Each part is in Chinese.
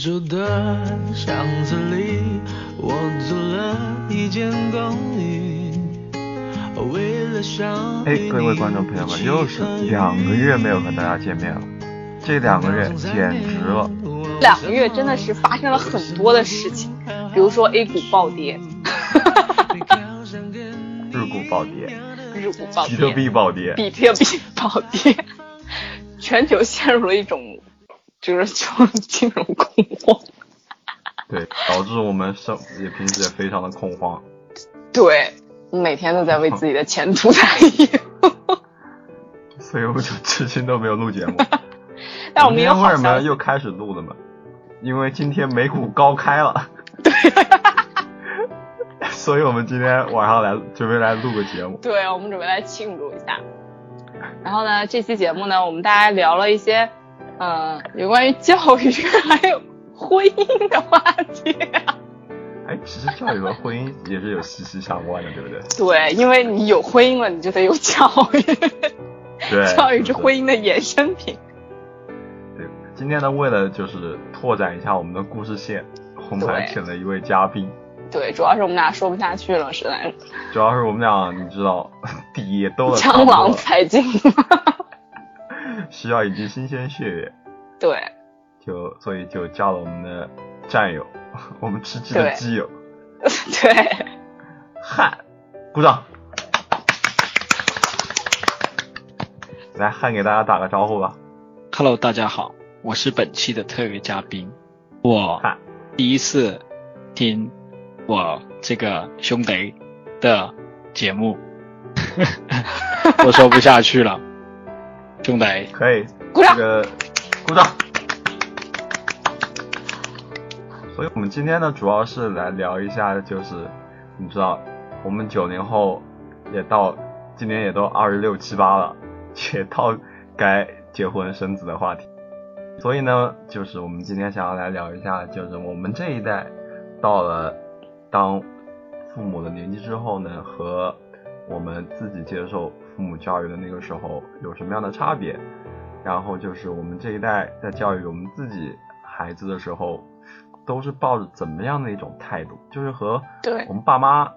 你住的巷子里，我租了一间公寓。为了相哎，各位观众朋友们，又是两个月没有和大家见面了，这两个月简直了。两个月真的是发生了很多的事情，比如说 A 股暴跌，日股暴跌，日股暴跌，比特币暴跌，比特币暴跌，全球陷入了一种就是就 金融恐慌。对，导致我们生也平时也非常的恐慌。对，每天都在为自己的前途担忧。所以我就至今都没有录节目。但我们为什么又开始录了嘛？因为今天美股高开了，对，所以我们今天晚上来准备来录个节目。对，我们准备来庆祝一下。然后呢，这期节目呢，我们大家聊了一些，嗯、有关于教育还有婚姻的话题。哎，其实教育和婚姻也是有息息相关的，对不对？对，因为你有婚姻了，你就得有教育，对，教育是婚姻的衍生品。对，今天呢，为了就是拓展一下我们的故事线，我们还对请了一位嘉宾。对，主要是我们俩说不下去了，实在是主要是我们俩，你知道，底也兜了差江郎才尽。需要一剂新鲜血液，对，就所以就叫了我们的战友，我们吃鸡的基友。对，汉，鼓掌。来，汉给大家打个招呼吧。Hello，大家好，我是本期的特约嘉宾。我，第一次听我这个兄弟的节目，我说不下去了，兄弟，可以，鼓掌这个鼓掌。所以我们今天呢，主要是来聊一下，就是你知道，我们九零后也到今年也都二十六七八了，也到该结婚生子的话题。所以呢，就是我们今天想要来聊一下，就是我们这一代到了当父母的年纪之后呢，和我们自己接受父母教育的那个时候有什么样的差别？然后就是我们这一代在教育我们自己孩子的时候，都是抱着怎么样的一种态度？就是和对我们爸妈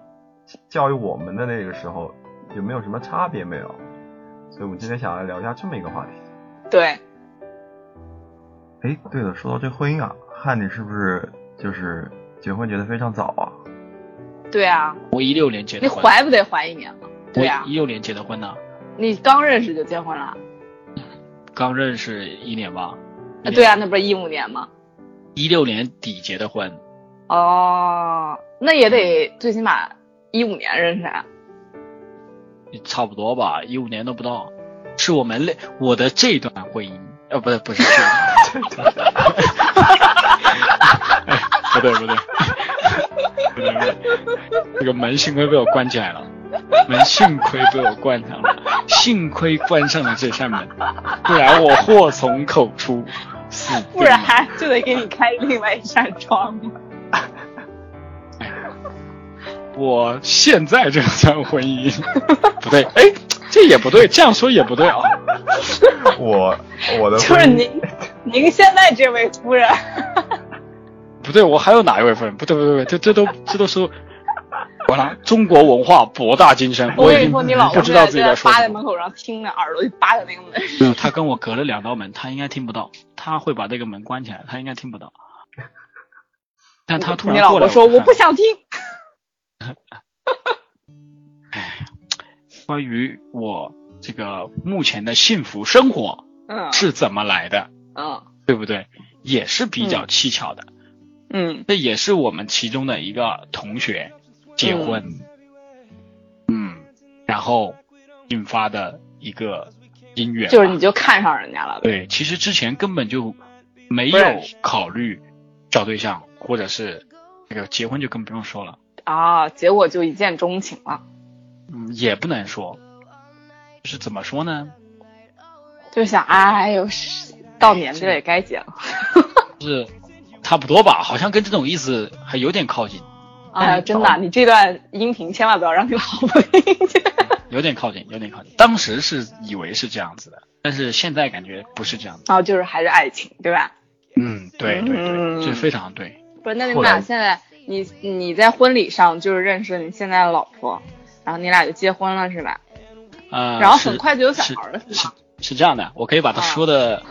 教育我们的那个时候有没有什么差别没有？所以我们今天想来聊一下这么一个话题。对，哎，对了，说到这婚姻啊，汉你是不是就是结婚结得非常早啊？对啊，我一六年结的你，怀不得怀一年了？对啊我，一六年结的婚呢，你刚认识就结婚了？刚认识一年吧。啊，对啊，那不是一五年吗？一六年底结的婚，哦，那也得最起码一五年认识啊。差不多吧，一五年都不到。是我们类我的这段婚姻，呃，不对，不是这段，哎，不对不对，不对不对，这个门幸亏被我关起来了，门幸亏被我关上了，幸亏关上了这扇门，不然我祸从口出，死不然就得给你开另外一扇窗。了。我现在这段婚姻。不对，哎，这也不对，这样说也不对啊。我我的就是您，您现在这位夫人，不对，我还有哪一位夫人？不对不对不对，这这都这都是完了。中国文化博大精深，已经我跟你说，你老不公知道自己在说扒在什么。门口上听着，耳朵就扒在那个门。没有，他跟我隔了两道门，他应该听不到，他会把这个门关起来，他应该听不到。但他突然过来，老婆说我不想听。关于我这个目前的幸福生活嗯是怎么来的，嗯对不对？也是比较蹊跷的。嗯这也是我们其中的一个同学结婚，嗯，然后引发的一个姻缘。就是你就看上人家了呗。对，其实之前根本就没有考虑找对象，或者是那个结婚就更不用说了，啊，结果就一见钟情了，嗯，也不能说，就是怎么说呢？就想哎呦，是到年纪了也该结了。是差不多吧，好像跟这种意思还有点靠近，哎呀，真的，你这段音频千万不要让你老婆听见。有点靠近，有点靠近。当时是以为是这样子的，但是现在感觉不是这样子。哦就是还是爱情，对吧？嗯，对对嗯对，这非常对。不是，那你们俩现在，你你在婚礼上就是认识你现在的老婆，然后你俩就结婚了是吧？呃，然后很快就有小孩了是是这样的，我可以把它啊说的，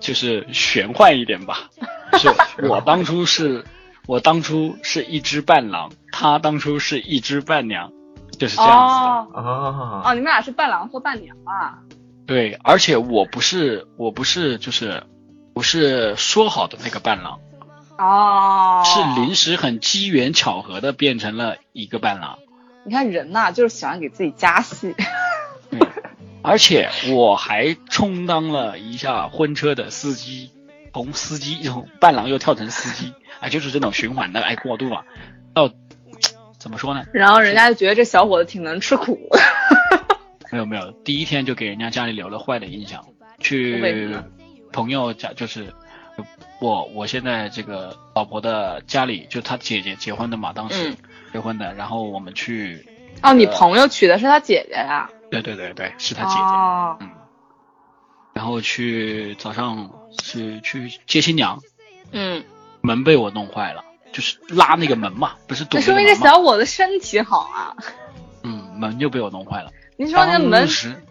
就是玄幻一点吧。是 我当初是，我当初是一只伴郎，他当初是一只伴娘，就是这样子的。哦你们俩是伴郎或伴娘啊？对，而且我不是，我不是，就是不是说好的那个伴郎，哦，是临时很机缘巧合的变成了一个伴郎。你看人呐、就是喜欢给自己加戏。对，而且我还充当了一下婚车的司机，从司机从伴郎又跳成司机，哎，就是这种循环的哎过渡啊，到怎么说呢？然后人家就觉得这小伙子挺能吃苦。没有没有，第一天就给人家家里留了坏的印象，去朋友家就是。我我现在这个老婆的家里，就她姐姐结婚的嘛，当时嗯结婚的，然后我们去，哦，你朋友娶的是他姐姐呀、对对对对，是他姐姐，哦，嗯，然后去早上是去接新娘，嗯，门被我弄坏了，就是拉那个门嘛，不是堵那说明这小伙子身体好啊。嗯，门就被我弄坏了。你说那门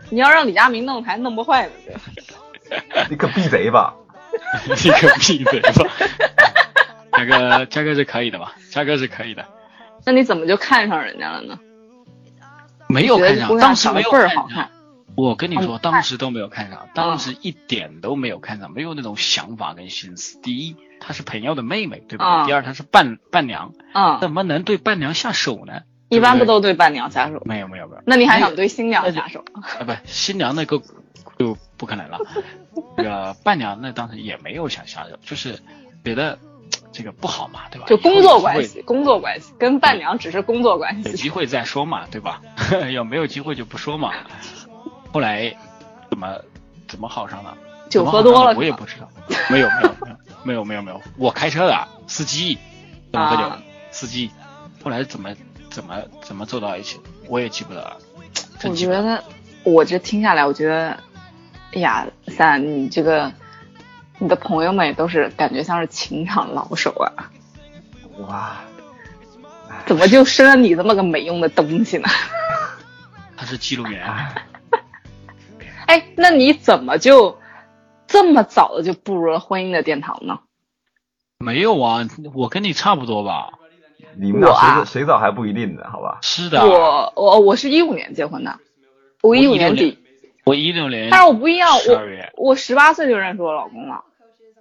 你要让李佳明弄还弄不坏呢。你可闭贼吧！你个闭贼吧，嘉哥，嘉哥是可以的吧？嘉哥是可以的，那你怎么就看上人家了呢？没有看上，当时没有看上。我跟你说，当时都没有看上，当时一点都没有看上，没有那种想法跟心思。第一，她是朋友的妹妹，对不对？啊第二，她是伴伴娘，啊，怎么能对伴娘下手呢？一般不都对伴娘下手？没有没有没有。那你还想对新娘下手？啊，不，新娘那个就不可能了。那个伴娘那当时也没有想下手，就是觉得这个不好嘛，对吧？就工作关系，工作关系跟伴娘只是工作关系。有机会再说嘛，对吧？有没有机会就不说嘛。后来怎么怎么好上的？酒喝多了我也不知道。没有没有没有没有没有没有，我开车的司机怎么喝酒？啊司机后来怎么怎么怎么走到一起？我也记不得了。我。觉得我这听下来，我觉得，哎呀，三，你这个你的朋友们也都是感觉像是情场老手啊，哇，怎么就生了你这么个没用的东西呢？他是记录员。哎，那你怎么就这么早的就步入了婚姻的殿堂呢？没有啊，我跟你差不多吧。你们谁早谁早还不一定呢，好吧？是的，我我我是一五年结婚的，我一五年底，我一六年，但是我不一样，十二月，我我十八岁就认识我老公了。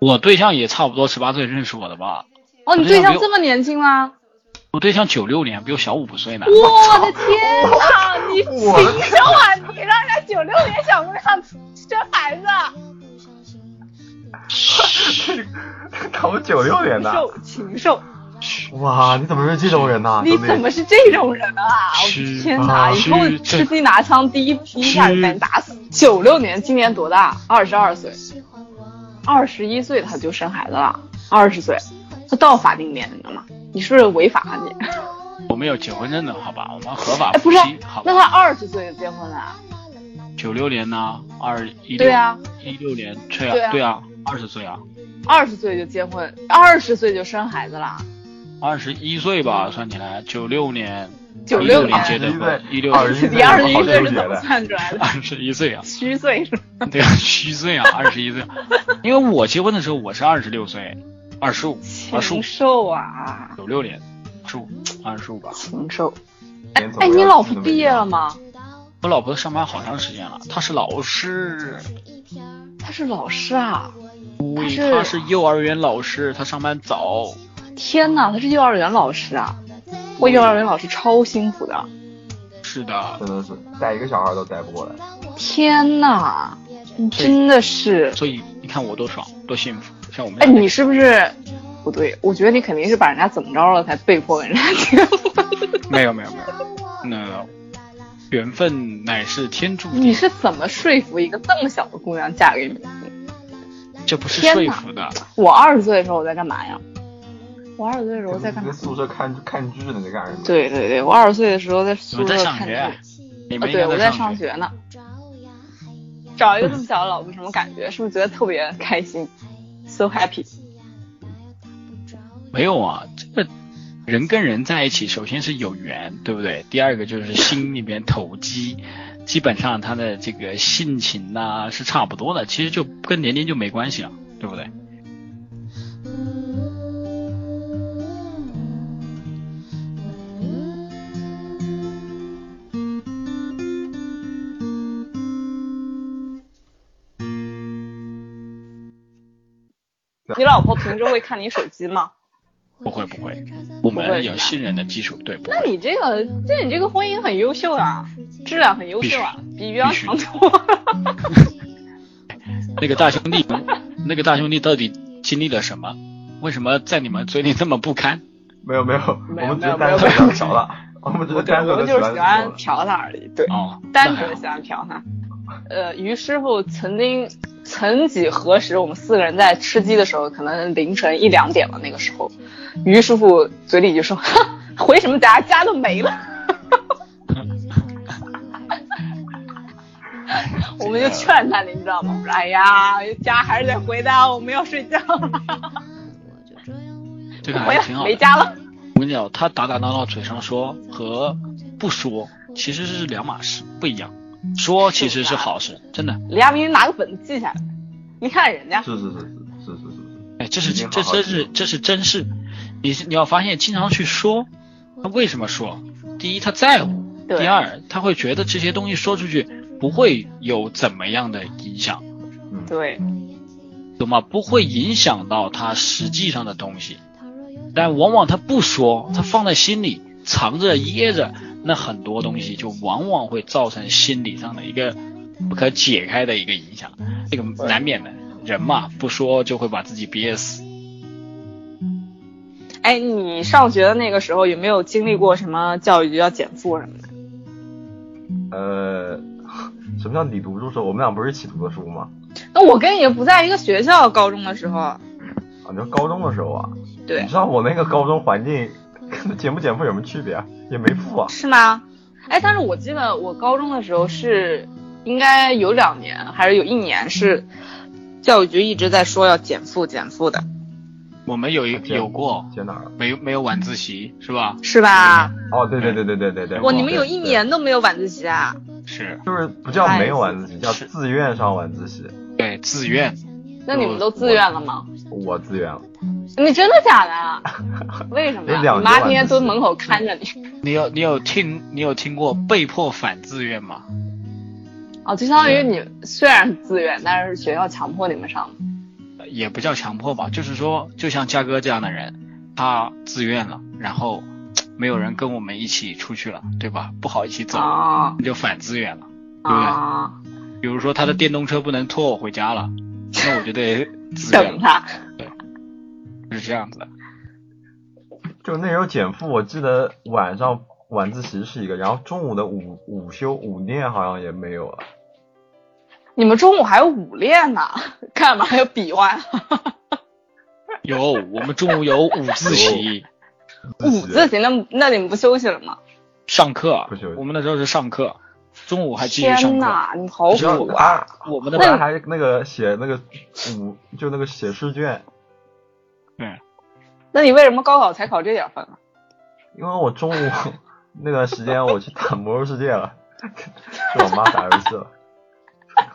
我对象也差不多十八岁认识我的吧。哦，你对象这么年轻吗？我对象九六年，比我小五岁呢。我的 天哪！你禽兽啊你让人家九六年小姑娘生孩子？他们九六年的，受禽兽！哇，你怎么认识这种人呢？你怎么是这种人啊？我的天哪！以后吃鸡拿枪第一批一下就把你打死。九六年，今年多大？二十二岁，二十一岁他就生孩子了，二十岁，他到法定年龄了吗？你是不是违法啊你？我们有结婚证的好吧？我们合法哎，不是好吧？那他二十岁就结婚了啊？九六年呢，二一六对啊，一六年，对啊，对啊，二十岁啊，二十岁就结婚，二十岁就生孩子了。二十一岁吧，算起来，九六年，96 16年结的21岁婚，一六21岁你二十一岁是怎么算出来的？二十一岁啊，虚岁是吧？对啊，虚岁啊，二十一岁，因为我结婚的时候我是二十六岁，二十五，二十五禽，兽啊，九六年，二十五，二十五吧。禽兽！哎哎，你老婆毕业了吗？我老婆上班好长时间了，她是老师，她是老师啊！她是幼儿园老师，她上班早。天哪，她是幼儿园老师啊！我幼儿园老师超辛苦的。是的，真的是带一个小孩都带不过来。天哪，你真的是！所以你看我多爽，多幸福。像我们哎，你是不是不对？我觉得你肯定是把人家怎么着了，才被迫跟人家结婚。没有没有没有，那缘分乃是天注定，你是怎么说服一个这么小的姑娘嫁给你？这不是说服的。我二十岁的时候我在干嘛呀？我二十岁的时候在干嘛在？宿舍看看剧呢，在干什么？对对对，我二十岁的时候在宿舍看剧。上学啊？你啊，们对，我在上上学呢。找一个这么小的老婆，什么感觉？是不是觉得特别开心？So happy。没有啊，这个人跟人在一起，首先是有缘，对不对？第二个就是心里面投机，基本上他的这个性情呐、是差不多的，其实就跟年龄就没关系了，对不对？老婆平时会看你手机吗？不会不会，我们有信任的基础，对，不那。你这个，这你这个婚姻很优秀啊，质量很优秀啊，比袁必须长多。那个大兄弟，那个大兄弟到底经历了什么？为什么在你们嘴里这么不堪？没有没有，我们只是没有单纯的嫖了，我们只是对，单我们就是喜纯的欢欢嫖他而已，对，单纯的喜欢嫖他。呃，于师傅曾经，曾几何时，我们四个人在吃鸡的时候，可能凌晨一两点了，那个时候，于师傅嘴里就说：“哼，回什么家？家都没了。”我们就劝他，你知道吗？我说：“哎呀，家还是得回的，我们要睡觉了。这个还挺好的。没家了。”我跟你讲，他打打闹闹嘴上说和不说其实是两码事，不一样。说其实是好事，真的。李亚明，你拿个本子记下来。你看人家，是是是是是是是。哎，这是这真是，这是真事。你你要发现，经常去说，他为什么说？第一，他在乎。第二，他会觉得这些东西说出去不会有怎么样的影响。对，懂吗？不会影响到他实际上的东西。但往往他不说，他放在心里，藏着掖着。那很多东西就往往会造成心理上的一个不可解开的一个影响，这个难免的。人嘛，不说就会把自己憋死。哎，你上学的那个时候有没有经历过什么教育局要减负什么的？呃，什么叫你读书时候？我们俩不是一起读的书吗？那我跟你不在一个学校，高中的时候，啊，你说高中的时候啊？对你，知道我那个高中环境跟减不减负有什么区别啊？也没负啊。是吗？哎，但是我记得我高中的时候是应该有两年还是有一年是教育局一直在说要减负减负的，我们有一有过，减哪？没没有晚自习是吧？是吧？哦，对对对对对对对。哇，你们有一年都没有晚自习啊？是就是不叫没有晚自习，叫自愿上晚自习。对自愿，那你们都自愿了吗？我自愿了。你真的假的？为什么呀？你妈天天蹲门口看着你。你有你有听你有听过被迫反自愿吗？哦，就相当于你虽然是自愿，但是学校强迫你们上的。也不叫强迫吧，就是说，就像嘉哥这样的人，他自愿了，然后 没有人跟我们一起出去了，对吧？不好一起走，啊那就反自愿了。对不对啊！比如说他的电动车不能拖我回家了，那我就得等他。就是这样子的。就那时候减负，我记得晚上晚自习是一个，然后中午的午午休午练好像也没有了。你们中午还有午练呢，干嘛要比划？有，我们中午有午自习，午自习那那你们不休息了吗？上课不休息，我们那时候是上课，中午还继续上课。天哪，你好苦啊！我们的后来还那个写那个五就那个写试卷，对，那你为什么高考才考这点分啊？因为我中午 那段时间我去打魔兽世界了，跟我妈打游戏了。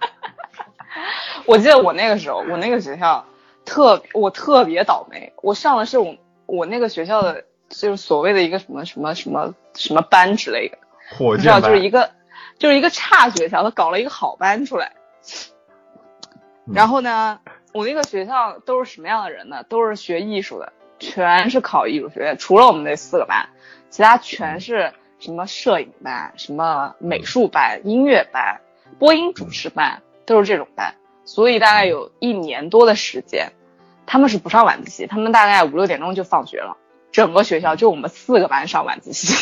我记得我那个时候，我那个学校特我特别倒霉，我上的是我我那个学校的就是所谓的一个什么什么什么什么班之类的，火你知道就是一个就是一个差学校，他搞了一个好班出来。嗯然后呢，我那个学校都是什么样的人呢？都是学艺术的，全是考艺术学院，除了我们那四个班，其他全是什么摄影班、什么美术班、音乐班、播音主持班，都是这种班。所以大概有一年多的时间，他们是不上晚自习，他们大概五六点钟就放学了，整个学校就我们四个班上晚自习，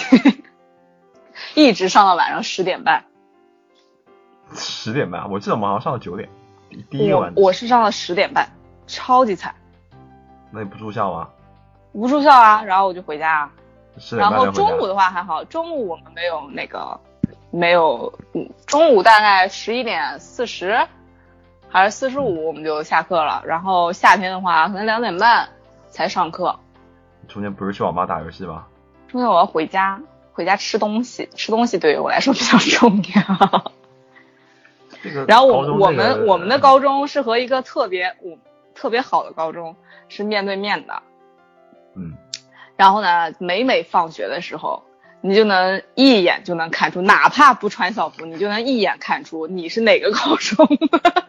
一直上到晚上十点半。十点半，我记得我们好像上到九点，第第一个我晚我是上到十点半，超级惨，那你不住校吗？不住校啊，然后我就回家啊。十点然后中午的话还好，中午我们没有那个没有，嗯，中午大概十一点四十还是四十五我们就下课了。然后夏天的话可能两点半才上课，中间不是去网吧打游戏吗？中间我要回家，回家吃东西，吃东西对于我来说比较重要。这个然后我我们我们的高中是和一个特别我特别好的高中是面对面的，嗯，然后呢，每每放学的时候，你就能一眼就能看出，哪怕不穿校服，你就能一眼看出你是哪个高中的。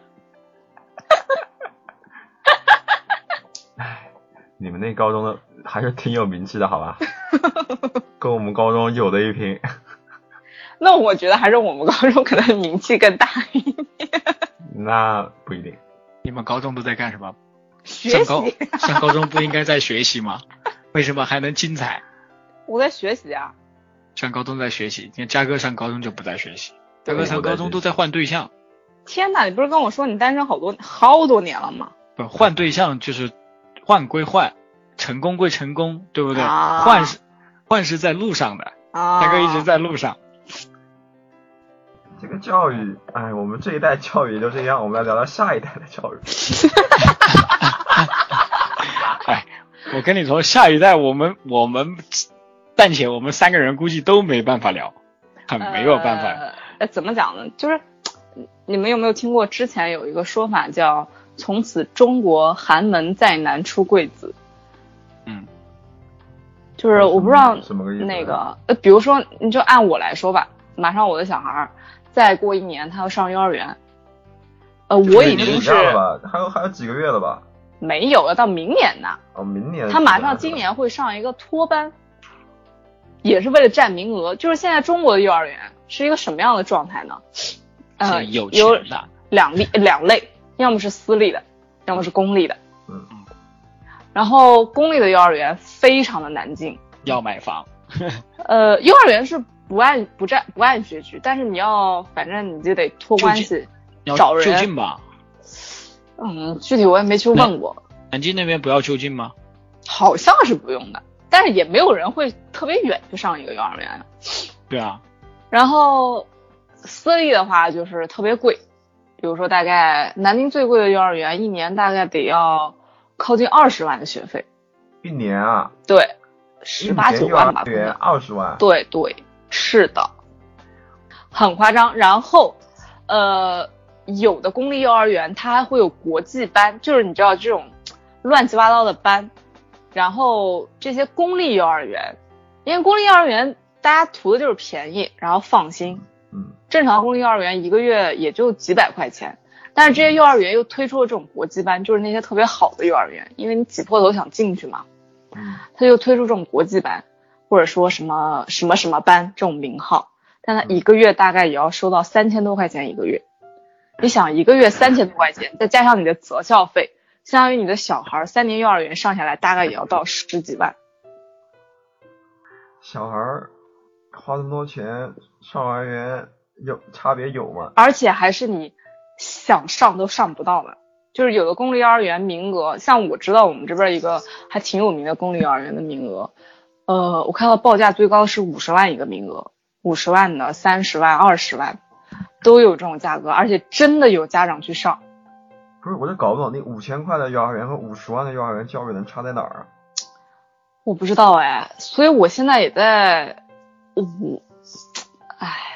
你们那高中的还是挺有名气的，好吧？跟我们高中有的一拼。那我觉得还是我们高中可能名气更大一点。那不一定。你们高中都在干什么？学上高习，上高中不应该在学习吗？为什么还能精彩？我在学习啊。上高中在学习，你看嘉哥上高中就不在学习，嘉哥上高中都在换对象，天哪，你不是跟我说你单身好多好多年了吗？不换对象就是换归换，成功归成功，对不对？啊换是幻是在路上的，啊，嘉哥一直在路上。这个教育，哎，我们这一代教育也就这样，我们来聊聊下一代的教育。哎，我跟你说，下一代我们我们暂且我们三个人估计都没办法聊，很没有办法。呃呃，怎么讲呢？就是你们有没有听过之前有一个说法叫“从此中国寒门再难出贵子”？嗯，就是我不知道什么个意思？那个呃，比如说你就按我来说吧，马上我的小孩儿再过一年他要上幼儿园，呃，我已经是了吧？还有还有几个月了吧？没有要到明年呢。哦，明年他马上今年会上一个托班，也是为了占名额。就是现在中国的幼儿园是一个什么样的状态呢？呃，有有，两类两类，要么是私立的，要么是公立的。嗯然后公立的幼儿园非常的难进，要买房，呃，幼儿园是不按不占不按学区，但是你要反正你就得托关系找人就近吧？嗯，具体我也没去问过，南京那边不要就近吗？好像是不用的，但是也没有人会特别远去上一个幼儿园。对啊，然后私立的话就是特别贵，比如说大概南京最贵的幼儿园一年大概得要靠近二十万的学费，一年啊，对，十八九万吧，一年幼儿园二十万。对对，是的，很夸张。然后，呃，有的公立幼儿园它还会有国际班，就是你知道这种乱七八糟的班。然后这些公立幼儿园，因为公立幼儿园大家图的就是便宜，然后放心。嗯，正常公立幼儿园一个月也就几百块钱，但是这些幼儿园又推出了这种国际班，就是那些特别好的幼儿园，因为你挤破头想进去嘛，嗯，他就推出这种国际班，或者说什么什么什么班这种名号，但他一个月大概也要收到三千多块钱一个月。你想一个月三千多块钱，再加上你的择校费，相当于你的小孩三年幼儿园上下来大概也要到十几万。小孩儿花那么多钱上幼儿园有差别有吗？而且还是你想上都上不到了。就是有的公立幼儿园名额，像我知道我们这边一个还挺有名的公立幼儿园的名额，呃，我看到报价最高是五十万一个名额，五十万的、三十万、二十万都有这种价格，而且真的有家长去上。不是，我就搞不懂那五千块的幼儿园和五十万的幼儿园教育能差在哪儿啊？我不知道哎，所以我现在也在，我，唉，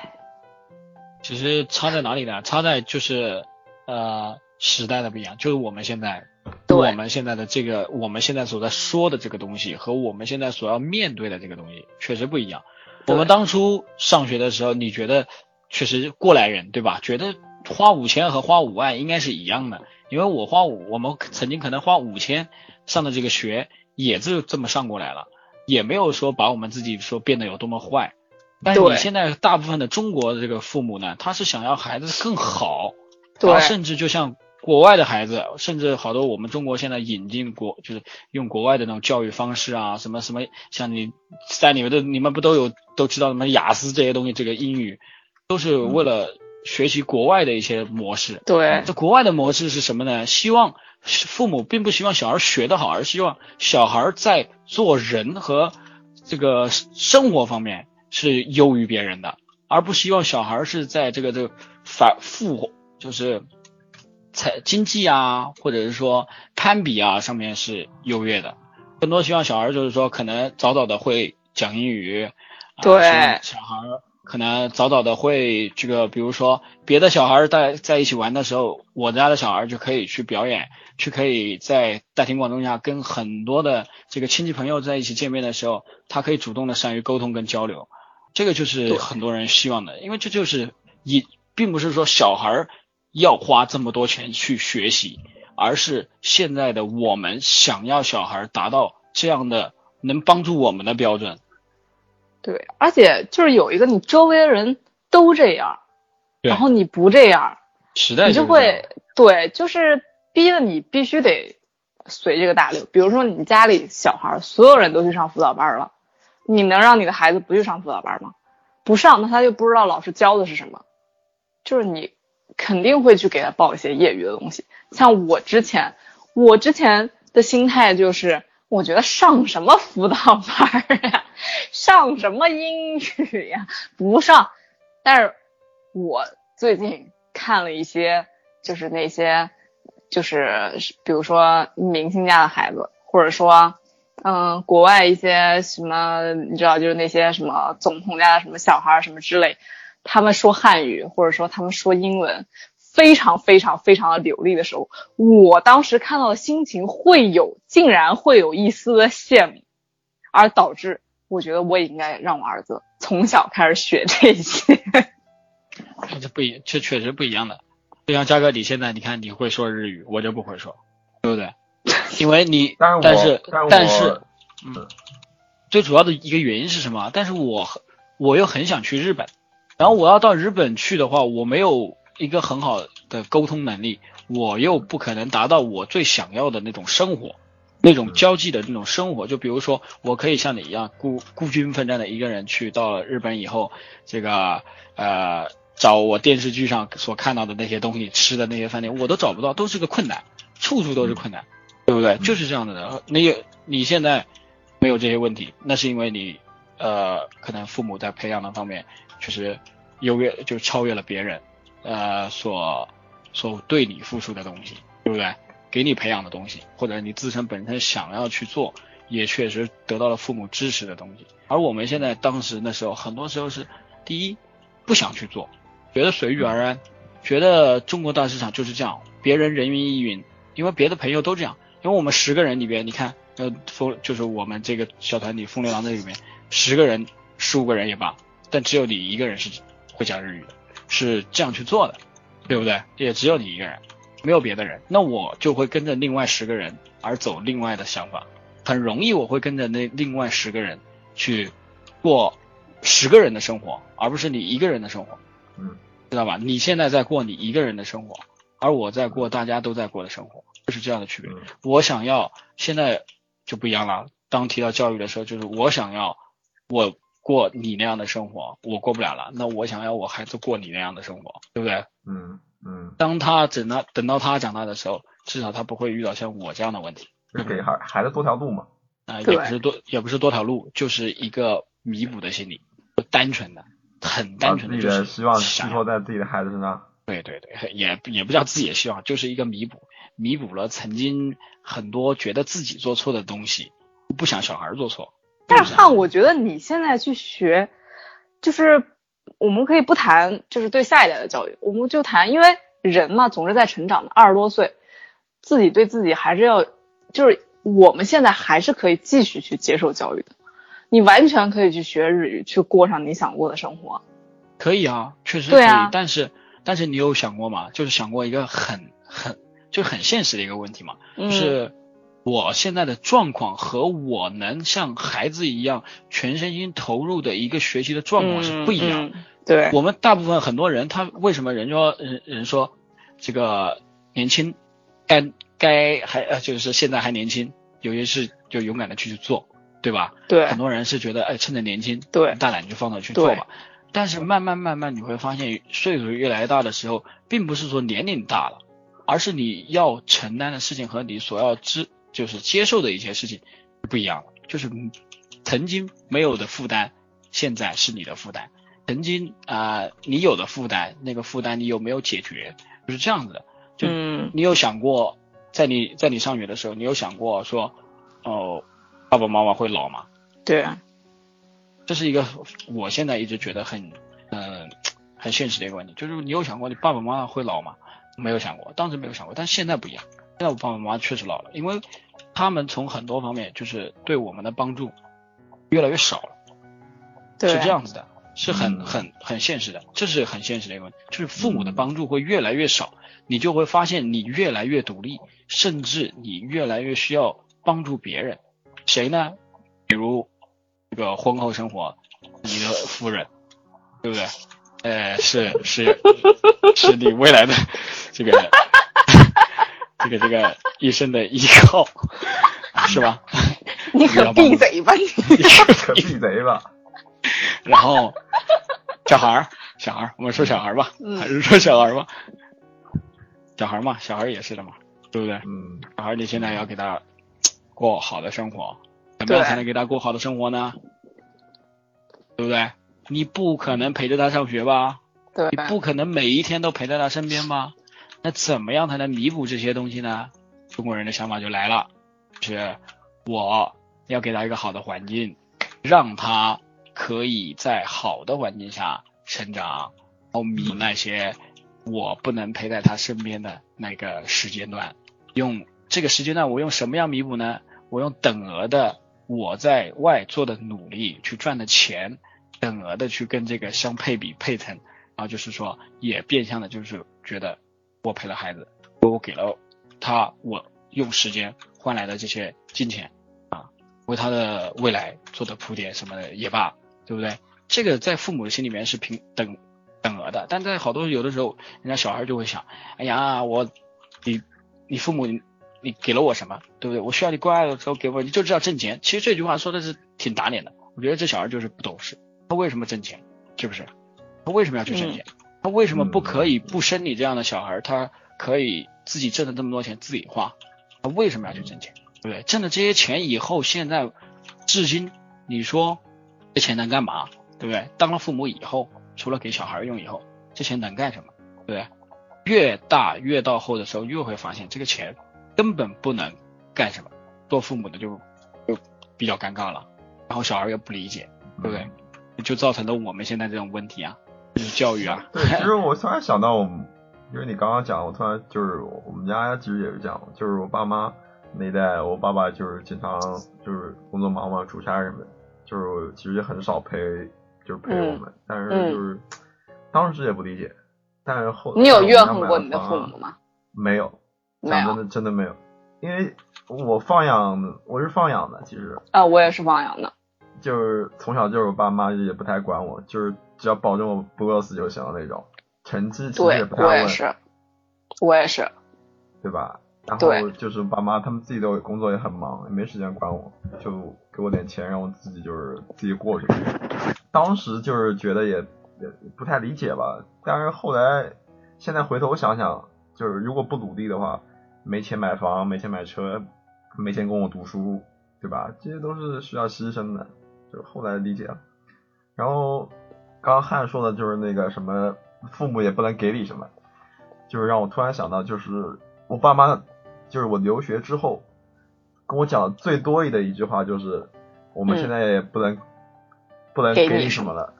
其实差在哪里呢？差在就是呃时代的不一样，就是我们现在对我们现在的这个我们现在所在说的这个东西和我们现在所要面对的这个东西确实不一样。我们当初上学的时候，你觉得确实过来人对吧？觉得花五千和花五万应该是一样的，因为我花五，我们曾经可能花五千上的这个学也就这么上过来了，也没有说把我们自己说变得有多么坏。但是你现在大部分的中国的这个父母呢，他是想要孩子更好，对啊甚至就像国外的孩子，甚至好多我们中国现在引进国就是用国外的那种教育方式啊，什么什么，像你在你们的你们不都有都知道什么雅思这些东西，这个英语都是为了学习国外的一些模式。对这国外的模式是什么呢？希望父母并不希望小孩学得好，而希望小孩在做人和这个生活方面是优于别人的，而不希望小孩是在这个这个反复就是财经济啊，或者是说攀比啊上面是优越的。更多希望小孩就是说，可能早早的会讲英语，啊对。小孩可能早早的会这个，比如说别的小孩在在一起玩的时候，我家的小孩就可以去表演，去可以在大庭广众下跟很多的这个亲戚朋友在一起见面的时候，他可以主动的善于沟通跟交流，这个就是很多人希望的，因为这就是一，并不是说小孩要花这么多钱去学习，而是现在的我们想要小孩达到这样的能帮助我们的标准。对，而且就是有一个你周围的人都这样，然后你不这样，时代你就会对，就是逼得你必须得随这个大流。比如说你家里小孩儿所有人都去上辅导班了，你能让你的孩子不去上辅导班吗？不上，那他就不知道老师教的是什么。就是你肯定会去给他报一些业余的东西。像我之前，我之前的心态就是，我觉得上什么辅导班呀，上什么英语呀，不上。但是我最近看了一些，就是那些，就是比如说明星家的孩子，或者说，嗯，国外一些什么，你知道，就是那些什么总统家的什么小孩什么之类，他们说汉语，或者说他们说英文，非常非常非常的流利的时候，我当时看到的心情会有，竟然会有一丝的羡慕，而导致我觉得我也应该让我儿子从小开始学这些。这不一，这确实不一样的。就像嘉哥，你现在你看你会说日语，我就不会说，对不对？因为你，但是但是嗯，最主要的一个原因是什么？但是我很我又很想去日本，然后我要到日本去的话，我没有一个很好的沟通能力，我又不可能达到我最想要的那种生活，那种交际的那种生活。就比如说，我可以像你一样孤孤军奋战的一个人去到了日本以后，这个呃找我电视剧上所看到的那些东西，吃的那些饭店，我都找不到，都是个困难，处处都是困难，对不对？就是这样的人。你有你现在没有这些问题，那是因为你呃可能父母在培养的方面确实优越，就超越了别人，呃所所对你付出的东西，对不对？给你培养的东西，或者你自身本身想要去做，也确实得到了父母支持的东西。而我们现在当时那时候，很多时候是第一不想去做，觉得随遇而安，觉得中国大市场就是这样，别人人云亦云，因为别的朋友都这样。因为我们十个人里边，你看，呃，风就是我们这个小团体风流郎这里面，十个人、十五个人也罢，但只有你一个人是会讲日语的，是这样去做的，对不对？也只有你一个人，没有别的人，那我就会跟着另外十个人而走另外的想法，很容易我会跟着那另外十个人去过十个人的生活，而不是你一个人的生活，嗯，知道吧？你现在在过你一个人的生活，而我在过大家都在过的生活，就是这样的区别。嗯我想要现在就不一样了。当提到教育的时候，就是我想要我过你那样的生活，我过不了了，那我想要我孩子过你那样的生活，对不对？嗯嗯，当他等到等到他长大的时候，至少他不会遇到像我这样的问题。就给孩孩子多条路嘛。啊、对也不是多也不是多条路，就是一个弥补的心理，单纯的，很单纯的希望寄托在自己的孩子身上。对对对，也也不叫自己的希望，就是一个弥补，弥补了曾经很多觉得自己做错的东西，不想小孩做错。但是汉，我觉得你现在去学，就是我们可以不谈，就是对下一代的教育，我们就谈，因为人嘛，总是在成长的。二十多岁，自己对自己还是要，就是我们现在还是可以继续去接受教育的。你完全可以去学日语，去过上你想过的生活。可以啊，确实可以，啊但是但是你有想过吗？就是想过一个很很就很现实的一个问题嘛，嗯。就是我现在的状况和我能像孩子一样全身心投入的一个学习的状况是不一样对，我们大部分很多人，他为什么人说人人说这个年轻该该还呃就是现在还年轻，有些事就勇敢的去做，对吧？对。很多人是觉得哎趁着年轻，对。大胆就放手去做吧。但是慢慢慢慢你会发现，岁数越来越大的时候，并不是说年龄大了，而是你要承担的事情和你所要知就是接受的一些事情不一样了。就是曾经没有的负担，现在是你的负担。曾经啊、呃你有的负担，那个负担你有没有解决？就是这样子的。就嗯你有想过，在你在你上学的时候，你有想过说，哦，爸爸妈妈会老吗？对啊，这是一个我现在一直觉得很，嗯、很现实的一个问题，就是你有想过你爸爸妈妈会老吗？没有想过，当时没有想过，但现在不一样，现在我爸爸妈妈确实老了，因为他们从很多方面就是对我们的帮助越来越少了，对，是这样子的，是很嗯。很很现实的，这是很现实的一个问题，就是父母的帮助会越来越少，你就会发现你越来越独立，甚至你越来越需要帮助别人，谁呢？比如这个婚后生活，你的夫人，对不对？呃，是是是你未来的这个这个这个一生的依靠，是吧？你可闭嘴吧你！可闭嘴吧。然后小孩儿，小孩儿，我们说小孩儿吧，嗯还是说小孩儿吧？小孩儿嘛，小孩儿也是的嘛，对不对？嗯小孩儿你现在要给他过好的生活，怎么样才能给他过好的生活呢？对不对？你不可能陪着他上学吧？对你不可能每一天都陪在他身边吧？那怎么样才能弥补这些东西呢？中国人的想法就来了，是我要给他一个好的环境，让他可以在好的环境下成长，然后弥补那些我不能陪在他身边的那个时间段。用这个时间段，我用什么样弥补呢？我用等额的我在外做的努力去赚的钱，等额的去跟这个相配比配成，然后就是说，也变相的就是觉得我陪了孩子，我给了他我用时间换来的这些金钱啊，为他的未来做的铺垫什么的也罢，对不对？这个在父母的心里面是平等等额的，但在好多有的时候，人家小孩就会想，哎呀，我你你父母你你给了我什么，对不对？我需要你关爱的时候给我，你就知道挣钱。其实这句话说的是挺打脸的，我觉得这小孩就是不懂事。他为什么挣钱？是不是？他为什么要去挣钱？他为什么不可以不生你这样的小孩？他可以自己挣了这么多钱自己花，他为什么要去挣钱？对不对？挣了这些钱以后，现在至今你说这钱能干嘛？对不对？当了父母以后，除了给小孩用以后，这钱能干什么？对不对？越大越到后的时候，越会发现这个钱根本不能干什么。做父母的就就比较尴尬了，然后小孩又不理解，对不对？就造成了我们现在这种问题啊，就是教育啊。对，其实我突然想到，我们因为你刚刚讲，我突然就是我们家其实也是这样，就是我爸妈那一代，我爸爸就是经常就是工作忙嘛，出差什么的，就是其实也很少陪，就是陪我们，但是就是、当时也不理解，但是后你有怨恨过你的父母吗？没有，没讲真的真的没有，因为我放养，我是放养的，其实啊，我也是放养的。就是从小就是我爸妈也不太管我，就是只要保证我不饿死就行了那种，成绩其实也不太问，我也是，我也是。对吧？然后就是爸妈他们自己都工作也很忙，也没时间管我，就给我点钱让我自己就是自己过去。当时就是觉得也也不太理解吧，但是后来现在回头想想，就是如果不努力的话，没钱买房，没钱买车，没钱供我读书，对吧？这些都是需要牺牲的，就是后来理解了。然后刚刚汉说的就是那个什么，父母也不能给你什么，就是让我突然想到，就是我爸妈，就是我留学之后跟我讲的最多的一句话就是，我们嗯现在也不能、不能给给你什么了，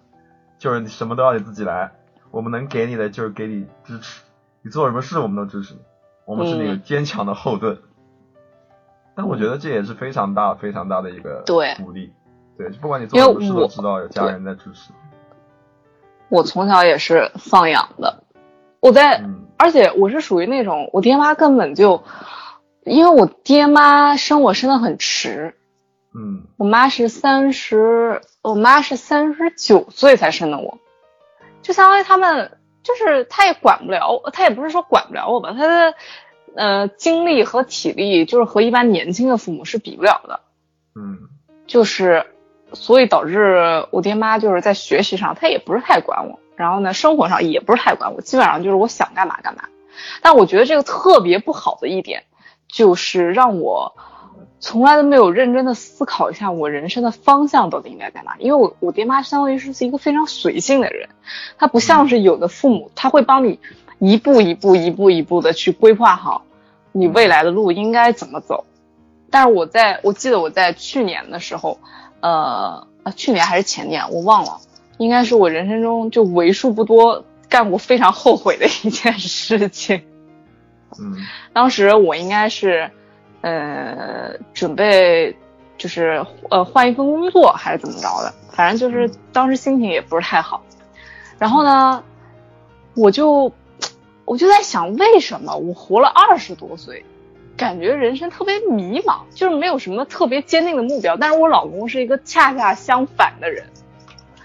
就是你什么都要你自己来，我们能给你的就是给你支持，你做什么事我们都支持你，我们是你嗯坚强的后盾。但我觉得这也是非常大非常大的一个对鼓励，对，不管你做什么事都知道有家人在支持。我从小也是放养的，我在，嗯。而且我是属于那种我爹妈根本就，因为我爹妈生我生的很迟，嗯。我妈是三十，我妈是三十九岁才生的我，就相当于他们就是他也管不了，他也不是说管不了我吧，他的呃精力和体力就是和一般年轻的父母是比不了的，嗯。就是所以导致我爹妈就是在学习上他也不是太管我，然后呢生活上也不是太管我，基本上就是我想干嘛干嘛。但我觉得这个特别不好的一点，就是让我从来都没有认真的思考一下我人生的方向到底应该在哪。因为我我爹妈相当于是一个非常随性的人，他不像是有的父母，他会帮你一步一步一步一步的去规划好你未来的路应该怎么走。但是我在我记得我在去年的时候，呃，呃去年还是前年，我忘了，应该是我人生中就为数不多干过非常后悔的一件事情。嗯当时我应该是，呃，准备就是呃换一份工作还是怎么着的，反正就是当时心情也不是太好。然后呢，我就我就在想，为什么我活了二十多岁，感觉人生特别迷茫，就是没有什么特别坚定的目标。但是我老公是一个恰恰相反的人，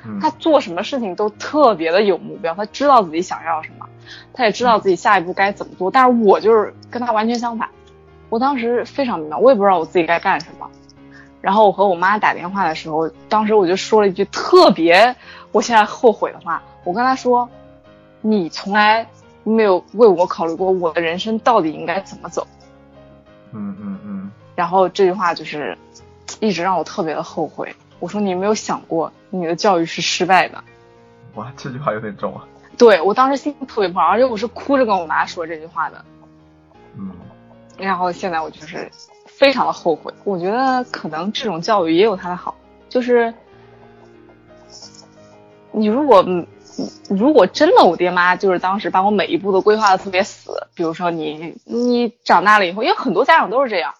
嗯他做什么事情都特别的有目标，他知道自己想要什么，他也知道自己下一步该怎么做。但是我就是跟他完全相反，我当时非常迷茫，我也不知道我自己该干什么。然后我和我妈打电话的时候，当时我就说了一句特别我现在后悔的话，我跟她说：“你从来没有为我考虑过我的人生到底应该怎么走。嗯嗯嗯，”然后这句话就是一直让我特别的后悔。我说：“你有没有想过，你的教育是失败的？”哇，这句话有点重啊。对我当时心情特别不好，而且我是哭着跟我妈说这句话的。嗯然后现在我就是非常的后悔，我觉得可能这种教育也有它的好，就是你如果嗯如果真的我爹妈就是当时把我每一步都规划的特别死，比如说你你长大了以后，因为很多家长都是这样，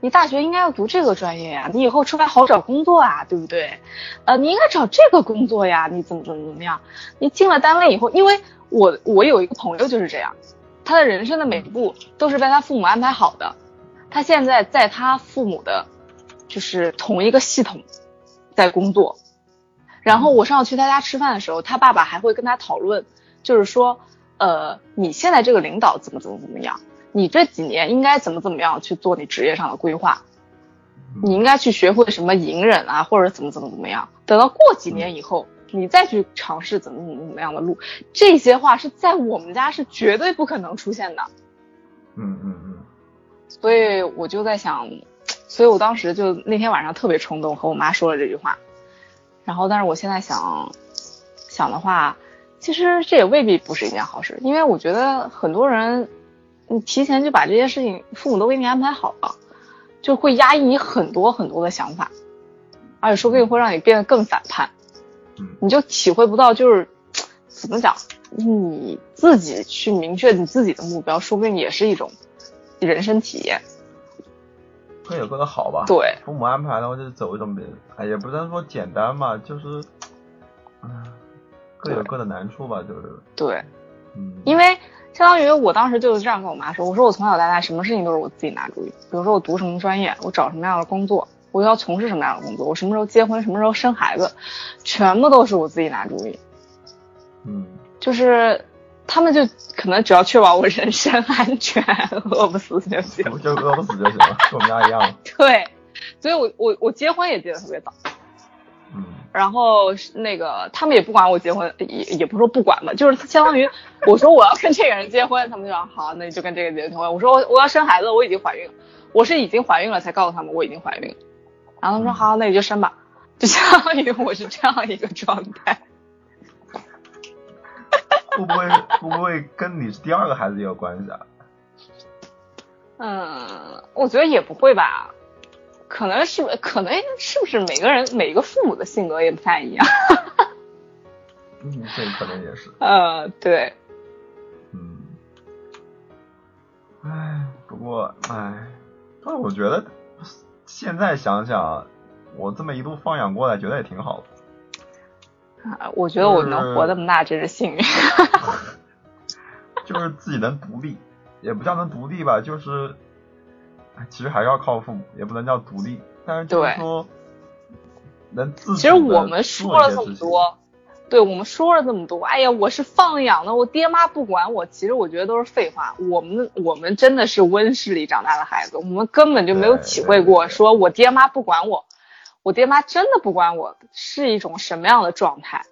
你大学应该要读这个专业呀，你以后出来好找工作啊，对不对？呃，你应该找这个工作呀，你怎么怎么怎么样？你进了单位以后，因为我我有一个朋友就是这样，他的人生的每一步都是被他父母安排好的。他现在在他父母的，就是同一个系统，在工作。然后我上次去他家吃饭的时候，他爸爸还会跟他讨论，就是说，呃，你现在这个领导怎么怎么怎么样，你这几年应该怎么怎么样去做你职业上的规划，你应该去学会什么隐忍啊，或者怎么怎么怎么样。等到过几年以后，你再去尝试怎么怎么怎么样的路，这些话是在我们家是绝对不可能出现的。嗯嗯嗯，所以我就在想，所以我当时就那天晚上特别冲动，和我妈说了这句话。然后，但是我现在想想的话，其实这也未必不是一件好事，因为我觉得很多人，你提前就把这些事情父母都给你安排好了，就会压抑你很多很多的想法，而且说不定会让你变得更反叛，嗯你就体会不到就是怎么讲，你自己去明确你自己的目标，说不定也是一种人生体验。各有各的好吧。对，父母安排的话就是走一种别，哎，也不能说简单吧，就是，嗯，各有各的难处吧，就是，对，嗯，因为相当于我当时就是这样跟我妈说，我说我从小到大什么事情都是我自己拿主意，比如说我读什么专业，我找什么样的工作，我要从事什么样的工作，我什么时候结婚，什么时候生孩子，全部都是我自己拿主意。嗯。就是他们就可能只要确保我人身安全，饿不死就行。我就饿不死就行了，跟我们家一样。对，所以我我我结婚也结得特别早。嗯然后那个他们也不管我结婚，也也不是说不管吧，就是相当于我说我要跟这个人结婚，他们就说好，那你就跟这个人结婚。我说我我要生孩子，我已经怀孕了，我是已经怀孕了才告诉他们我已经怀孕了，然后他们说好，那你就生吧，就相当于我是这样一个状态。会不会会不会跟你是第二个孩子也有关系啊？嗯，我觉得也不会吧，可能是可能是不是每个人每个父母的性格也不太一样。嗯，这可能也是。呃，对，嗯，唉，不过唉，但是我觉得现在想想，我这么一路放养过来，觉得也挺好的。啊，我觉得我能活这么大真是幸运。就是自己能独立，也不叫能独立吧，就是，哎其实还是要靠父母，也不能叫独立，但是就是对说能自主其实我们说了这么多，对我们说了这么多，哎呀，我是放养的，我爹妈不管我，其实我觉得都是废话。我们我们真的是温室里长大的孩子，我们根本就没有体会过，说我爹妈不管我，我爹妈真的不管我是一种什么样的状态。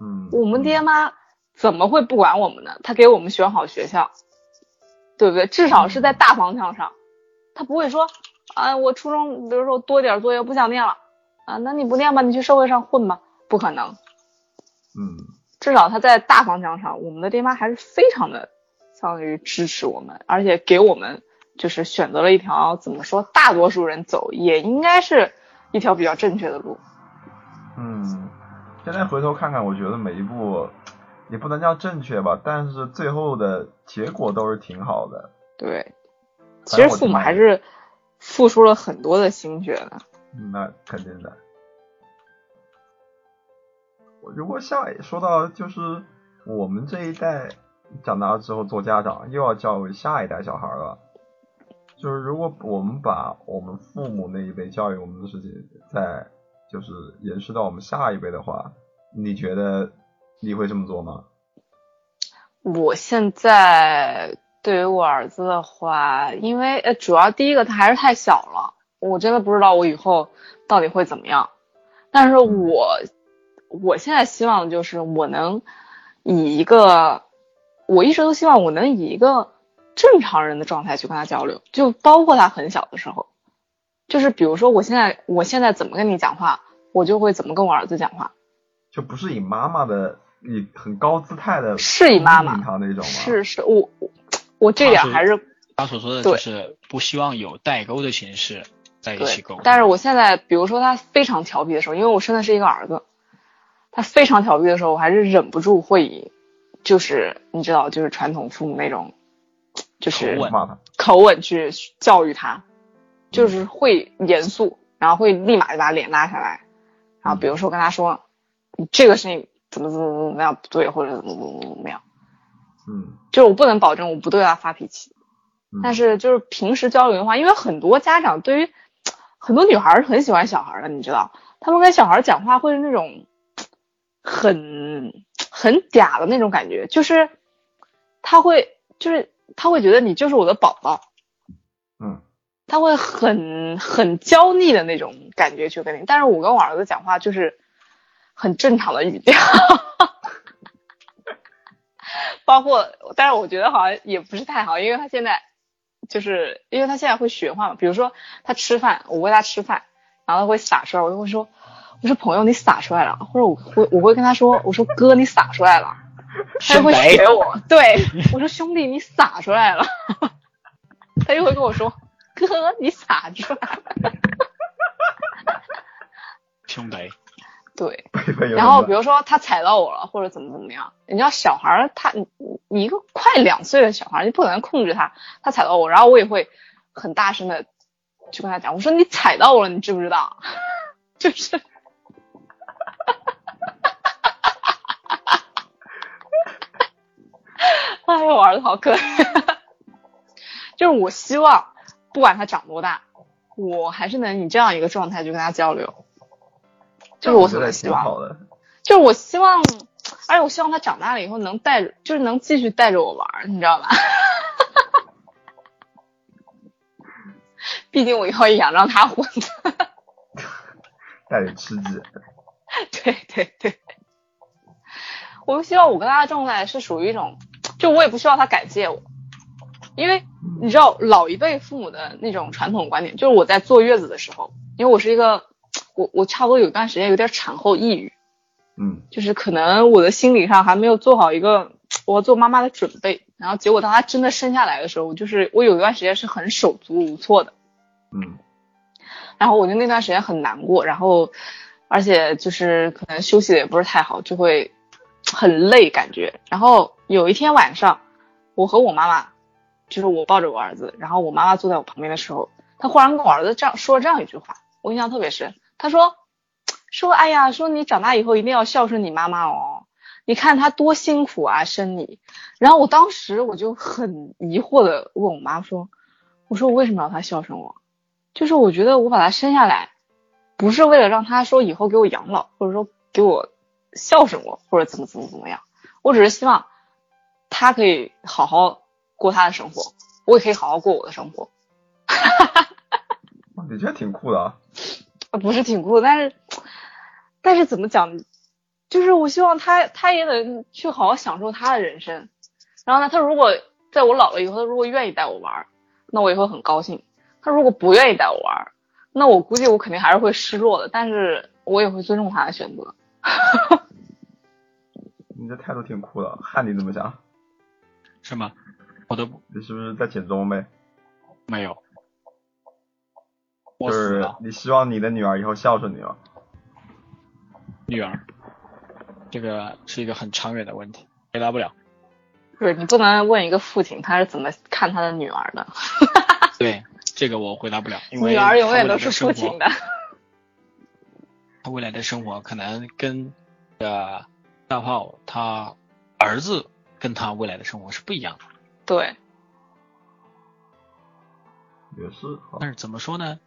嗯，我们爹妈怎么会不管我们呢？他给我们选好学校，对不对？至少是在大方向上，他不会说啊，我初中比如说多点作业不想念了啊，那你不念吧，你去社会上混吧，不可能。嗯至少他在大方向上，我们的爹妈还是非常的相当于支持我们，而且给我们就是选择了一条怎么说，大多数人走也应该是一条比较正确的路。嗯，现在回头看看，我觉得每一步也不能叫正确吧，但是最后的结果都是挺好的。对，其实父母还是付出了很多的心血的。嗯，那肯定的。如果下说到就是我们这一代长大之后做家长，又要教育下一代小孩了。就是如果我们把我们父母那一辈教育我们的事情，再就是延续到我们下一辈的话，你觉得你会这么做吗？我现在对于我儿子的话，因为呃，主要第一个他还是太小了，我真的不知道我以后到底会怎么样。但是我我现在希望的就是我能以一个，我一直都希望我能以一个。正常人的状态去跟他交流，就包括他很小的时候，就是比如说我现在我现在怎么跟你讲话，我就会怎么跟我儿子讲话，就不是以妈妈的以很高姿态的，是以妈妈那种吗？是是，我我我这点还是他所说的就是不希望有代沟的形式在一起沟通。但是我现在比如说他非常调皮的时候，因为我生的是一个儿子，他非常调皮的时候，我还是忍不住会以就是你知道就是传统父母那种。就是口吻去教育他，就是会严肃，然后会立马就把脸拉下来，然后比如说跟他说，你这个事情怎么怎么怎么样不对，或者怎么怎么怎么样，嗯，就是我不能保证我不对他发脾气，但是就是平时交流的话，因为很多家长对于很多女孩是很喜欢小孩的，你知道，他们跟小孩讲话会是那种很很嗲的那种感觉，就是他会就是。他会觉得你就是我的宝宝，嗯，他会很很娇腻的那种感觉去跟你，但是我跟我儿子讲话就是很正常的语调，包括，但是我觉得好像也不是太好，因为他现在就是因为他现在会学话嘛，比如说他吃饭，我喂他吃饭，然后他会撒出来，我就会说，我说朋友你撒出来了，或者我会我会跟他说，我说哥你撒出来了。他就会学我，对我说：“兄弟，你洒出来了。”他就会跟我说：“哥，你洒出来了。”兄弟，对。然后比如说他踩到我了，或者怎么怎么样，你知道小孩他你你一个快两岁的小孩，你不可能控制他，他踩到我，然后我也会很大声的去跟他讲，我说：“你踩到我了，你知不知道？”就是。哎呦，我儿子好可爱，就是我希望，不管他长多大，我还是能以这样一个状态去跟他交流，就是我所希望。的，就是我希望，而且我希望他长大了以后能带着，就是能继续带着我玩，你知道吧？毕竟我以后也想让他混的，带着吃鸡，对对对，我希望我跟他的状态是属于一种。就我也不需要他感谢我，因为你知道老一辈父母的那种传统观点，就是我在坐月子的时候，因为我是一个，我我差不多有一段时间有点产后抑郁，嗯，就是可能我的心理上还没有做好一个 我做妈妈的准备，然后结果当他真的生下来的时候，就是我有一段时间是很手足无措的，嗯，然后我就那段时间很难过，然后而且就是可能休息的也不是太好，就会很累感觉，然后。有一天晚上，我和我妈妈，就是我抱着我儿子，然后我妈妈坐在我旁边的时候，她忽然跟我儿子这样说了这样一句话，我印象特别深。她说：“说哎呀，说你长大以后一定要孝顺你妈妈哦，你看她多辛苦啊，生你。”然后我当时我就很疑惑的问我妈说：“我说我为什么要她孝顺我？就是我觉得我把她生下来，不是为了让她说以后给我养老，或者说给我孝顺我，或者怎么怎么怎么样，我只是希望。”他可以好好过他的生活，我也可以好好过我的生活。你这挺酷的啊！不是挺酷，但是但是怎么讲，就是我希望他他也能去好好享受他的人生。然后呢，他如果在我老了以后，他如果愿意带我玩，那我也会很高兴。他如果不愿意带我玩，那我估计我肯定还是会失落的。但是我也会尊重他的选择。你这态度挺酷的，看你怎么想？是吗？我都你是不是在减重呗？没有，就是你希望你的女儿以后孝顺你吗？女儿，这个是一个很长远的问题，回答不了。不是你不能问一个父亲他是怎么看他的女儿的，对，这个我回答不了，因为女儿永远都是父亲的。他未来的生活可能跟呃大炮他儿子跟他未来的生活是不一样的。对，也是，啊但是怎么说呢？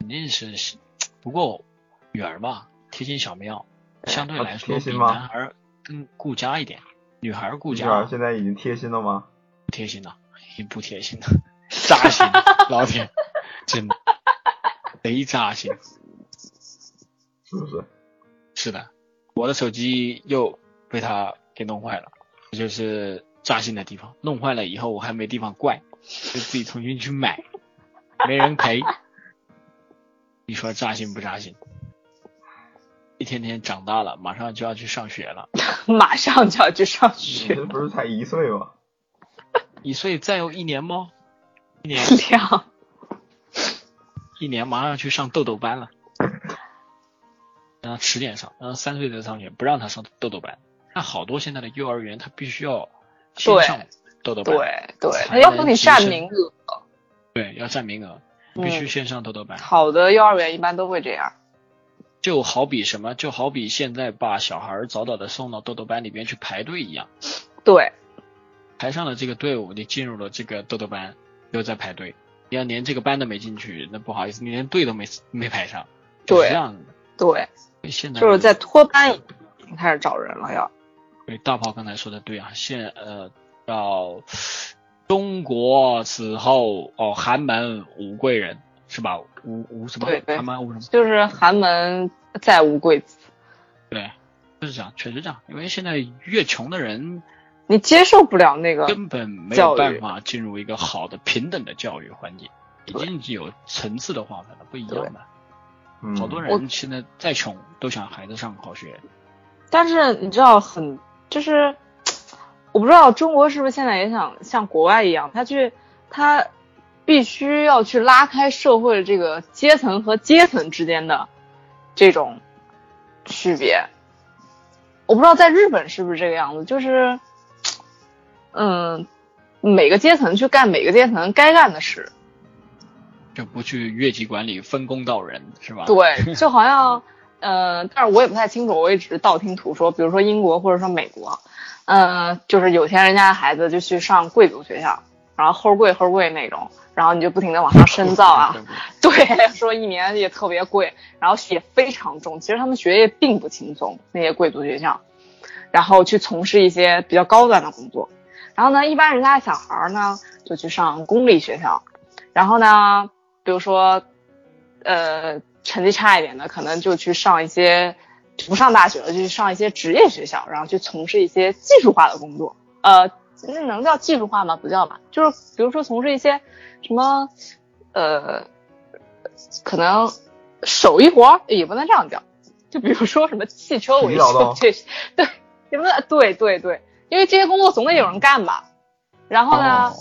肯定是，不过女儿嘛，贴心小棉袄，相对来说比男孩更顾家一点。女孩顾家女儿家现在已经贴心了吗？不贴心了，已经不贴心了，扎心，老铁，真的贼扎心。是不是？是的，我的手机又被他给弄坏了，这就是扎心的地方。弄坏了以后，我还没地方怪，就自己重新去买，没人赔。你说扎心不扎心？一天天长大了，马上就要去上学了，马上就要去上学，这不是才一岁吗？一岁再有一年吗？一年，两一年马上要去上豆豆班了，让他迟点上，让他三岁再上学，不让他上豆豆班。那好多现在的幼儿园，他必须要先对上豆豆班，对对，要帮你占名额。对，要占名额，必须嗯先上豆豆班。好的幼儿园一般都会这样。就好比什么，就好比现在把小孩儿早早的送到豆豆班里边去排队一样，对，排上了这个队伍，你进入了这个豆豆班，又在排队。你要连这个班都没进去，那不好意思，你连队都没没排上，对这样的。对，现在就是在托班已经开始找人了要。对大炮刚才说的对啊，现呃到中国此后哦，寒门无贵人是吧？无无什么？对对寒门无什么？就是寒门再无贵子，对，就是这样，确实这样。因为现在越穷的人你接受不了那个。根本没有办法进入一个好的平等的教育环境，已经有层次的划分了，不一样的。嗯，好多人现在再穷都想孩子上好学，但是你知道很就是，我不知道中国是不是现在也想像国外一样，他去他必须要去拉开社会的这个阶层和阶层之间的这种区别。我不知道在日本是不是这个样子，就是，嗯，每个阶层去干每个阶层该干的事。就不去越级管理，分工到人，是吧？对，就好像，呃，但是我也不太清楚，我也只是道听途说。比如说英国或者说美国，呃，就是有钱人家的孩子就去上贵族学校，然后齁贵齁贵那种，然后你就不停的往上 深造啊，对，说一年也特别贵，然后也非常重。其实他们学业并不轻松，那些贵族学校，然后去从事一些比较高端的工作。然后呢，一般人家的小孩儿呢就去上公立学校，然后呢，比如说，呃，成绩差一点的，可能就去上一些不上大学了，就去上一些职业学校，然后去从事一些技术化的工作。呃，那能叫技术化吗？不叫吧，就是比如说从事一些什么，呃，可能手艺活儿也不能这样叫，就比如说什么汽车维修这些，对，也不能对对对，因为这些工作总得有人干吧。然后呢，哦，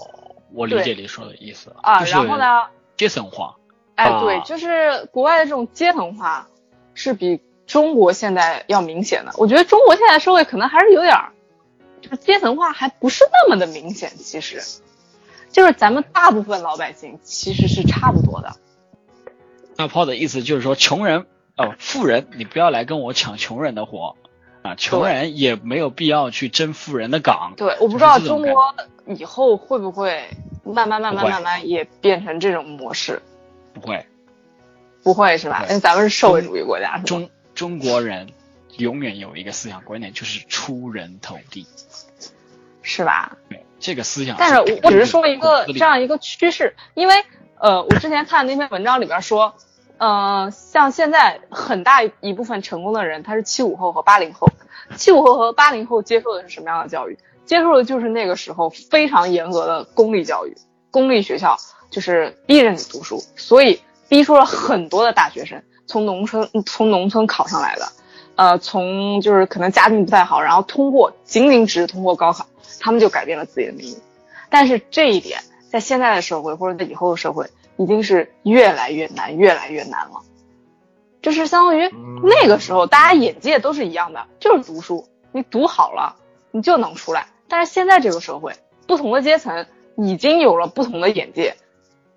我理解你说的意思了啊，然后呢，阶层化，哎，啊对，就是国外的这种阶层化是比中国现在要明显的。我觉得中国现在社会可能还是有点儿，就是阶层化还不是那么的明显。其实，就是咱们大部分老百姓其实是差不多的。大炮的意思就是说，穷人哦，富人你不要来跟我抢穷人的活啊，穷人也没有必要去争富人的岗。对，我不知道中国以后会不会慢慢慢慢慢慢也变成这种模式，不会，不会是吧？因为咱们是社会主义国家，中中国人永远有一个思想观念，就是出人头地。是吧？对，这个思想。但是我我只是说一个这样一个趋势，因为呃，我之前看那篇文章里边说，呃，像现在很大一部分成功的人，他是七五后和八零后，七五后和八零后接受的是什么样的教育？接受的就是那个时候非常严格的公立教育，公立学校就是逼着你读书，所以逼出了很多的大学生从农村从农村考上来的，呃，从就是可能家境不太好，然后通过仅仅只是通过高考，他们就改变了自己的命运。但是这一点在现在的社会或者在以后的社会，已经是越来越难，越来越难了。就是相当于那个时候，大家眼界都是一样的，就是读书，你读好了，你就能出来。但是现在这个社会，不同的阶层已经有了不同的眼界，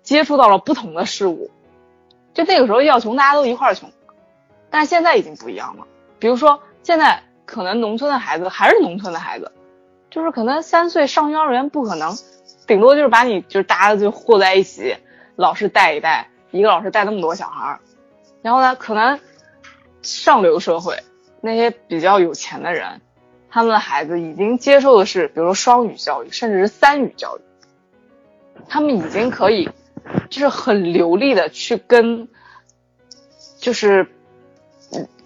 接触到了不同的事物。就那个时候要穷，大家都一块儿穷，但现在已经不一样了。比如说，现在可能农村的孩子还是农村的孩子，就是可能三岁上幼儿园不可能，顶多就是把你就是大家就和在一起，老师带一带，一个老师带那么多小孩儿。然后呢，可能上流社会那些比较有钱的人，他们的孩子已经接受的是，比如说双语教育，甚至是三语教育，他们已经可以就是很流利的去跟，就是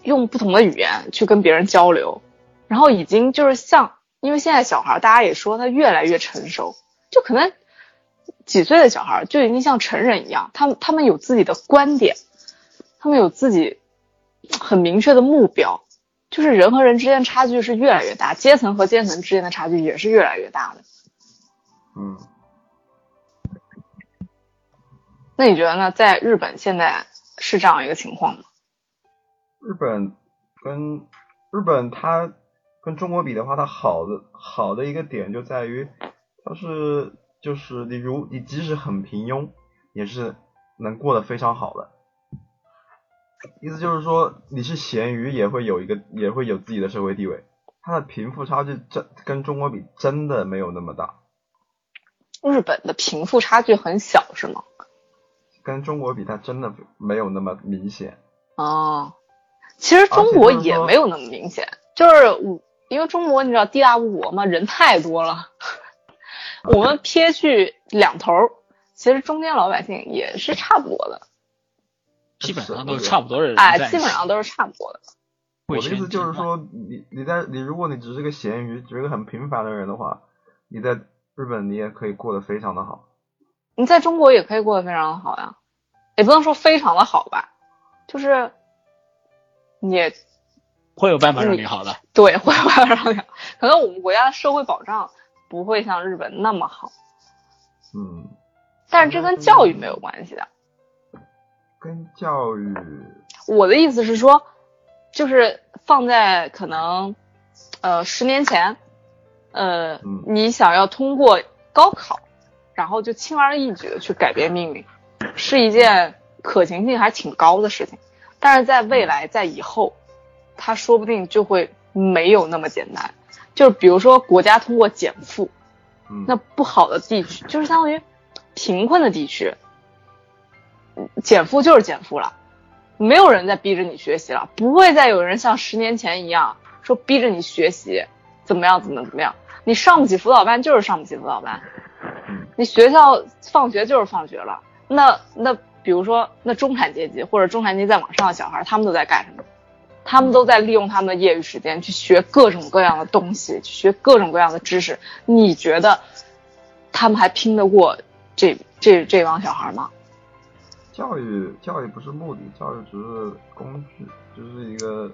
用不同的语言去跟别人交流，然后已经就是像，因为现在小孩大家也说他越来越成熟，就可能几岁的小孩就已经像成人一样，他们他们有自己的观点。他们有自己很明确的目标，就是人和人之间差距是越来越大，阶层和阶层之间的差距也是越来越大的。嗯，那你觉得呢？在日本现在是这样一个情况吗？日本跟日本它跟中国比的话，它好的好的一个点就在于，它是就是你如你即使很平庸，也是能过得非常好的。意思就是说，你是咸鱼也会有一个，也会有自己的社会地位。它的贫富差距真跟中国比真的没有那么大。日本的贫富差距很小是吗？跟中国比，它真的没有那么明显。哦，其实中国也没有那么明显，就是我因为中国你知道地大物博嘛，人太多了。我们撇去两头，其实中间老百姓也是差不多的。基本上都是差不多的人，哎，基本上都是差不多的。我的意思就是说，你你在你如果你只是个咸鱼，只是个很平凡的人的话，你在日本你也可以过得非常的好。你在中国也可以过得非常的好呀，也不能说非常的好吧，就是你会有办法让你好的。对，会有办法让你好。可能我们国家的社会保障不会像日本那么好。嗯。但是这跟教育没有关系的。跟教育，我的意思是说，就是放在可能，呃，十年前，呃，你想要通过高考，然后就轻而易举的去改变命运，是一件可行性还挺高的事情。但是在未来，在以后，它说不定就会没有那么简单。就是比如说，国家通过减负，那不好的地区，就是相当于贫困的地区。减负就是减负了，没有人再逼着你学习了，不会再有人像十年前一样说逼着你学习，怎么样怎么怎么样，你上不起辅导班就是上不起辅导班，你学校放学就是放学了。那那比如说那中产阶级或者中产阶级再往上的小孩，他们都在干什么？他们都在利用他们的业余时间去学各种各样的东西，去学各种各样的知识。你觉得他们还拼得过这这这帮小孩吗？教育教育不是目的，教育只是工具，就是一个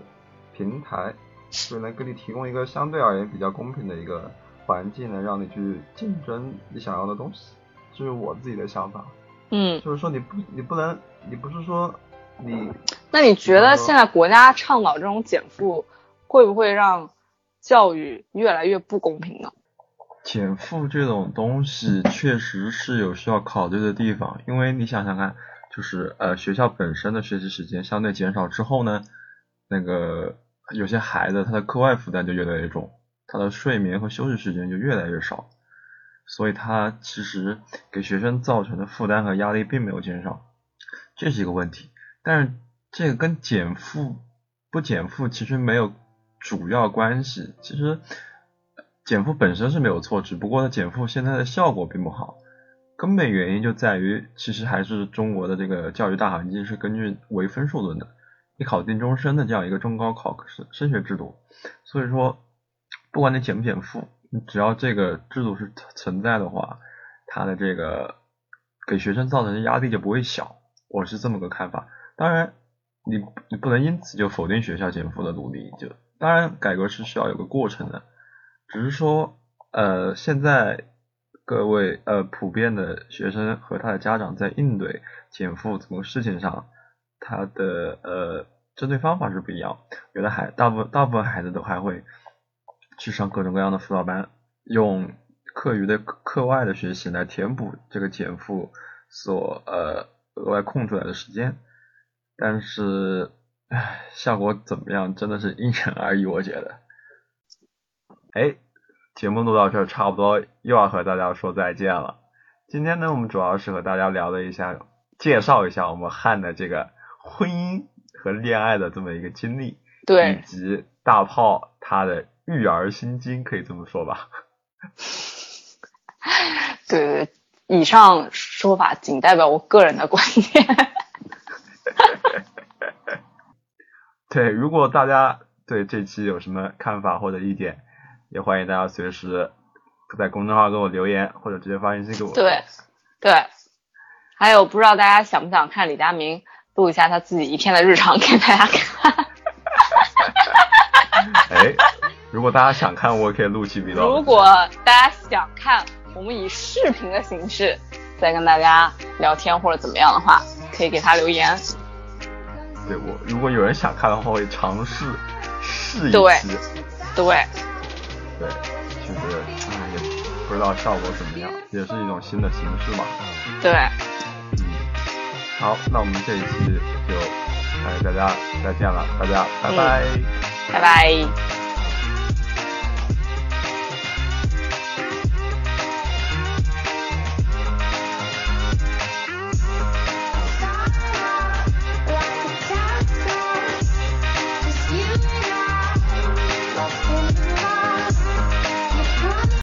平台，就能给你提供一个相对而言比较公平的一个环境，能让你去竞争你想要的东西。这是我自己的想法。嗯，就是说你不你不能，你不是说你。那你觉得现在国家倡导这种减负，会不会让教育越来越不公平呢？减负这种东西确实是有需要考虑的地方，因为你想想看。就是呃学校本身的学习时间相对减少之后呢，那个有些孩子他的课外负担就越来越重，他的睡眠和休息时间就越来越少，所以他其实给学生造成的负担和压力并没有减少，这是一个问题。但是这个跟减负不减负其实没有主要关系，其实减负本身是没有错，只不过呢减负现在的效果并不好。根本原因就在于，其实还是中国的这个教育大环境是根据唯分数论的，你考定终身的这样一个中高考升升学制度，所以说，不管你减不减负，你只要这个制度是存在的话，它的这个给学生造成的压力就不会小，我是这么个看法。当然，你你不能因此就否定学校减负的努力，就当然改革是需要有个过程的，只是说，呃，现在。各位呃普遍的学生和他的家长在应对减负这个事情上，他的呃针对方法是不一样。有的孩大部大部分孩子都还会去上各种各样的辅导班，用课余的课外的学习来填补这个减负所呃额外空出来的时间。但是，唉，效果怎么样，真的是因人而异，我觉得。哎，节目录到这儿，差不多又要和大家说再见了。今天呢，我们主要是和大家聊了一下，介绍一下我们汉的这个婚姻和恋爱的这么一个经历，对，以及大炮他的育儿心经，可以这么说吧？对 对，以上说法仅代表我个人的观点。对，如果大家对这期有什么看法或者意见，也欢迎大家随时在公众号给我留言，或者直接发信息给我。对，对，还有不知道大家想不想看李佳明录一下他自己一天的日常给大家看？哎，如果大家想看，我可以录期 vlog。如果大家想看，我们以视频的形式再跟大家聊天或者怎么样的话，可以给他留言。对我，如果有人想看的话，我会尝试试一对期。对，对，就是哎，也不知道效果怎么样，也是一种新的形式嘛。对，嗯，好，那我们这一期就哎大家再见了，大家拜拜。拜拜。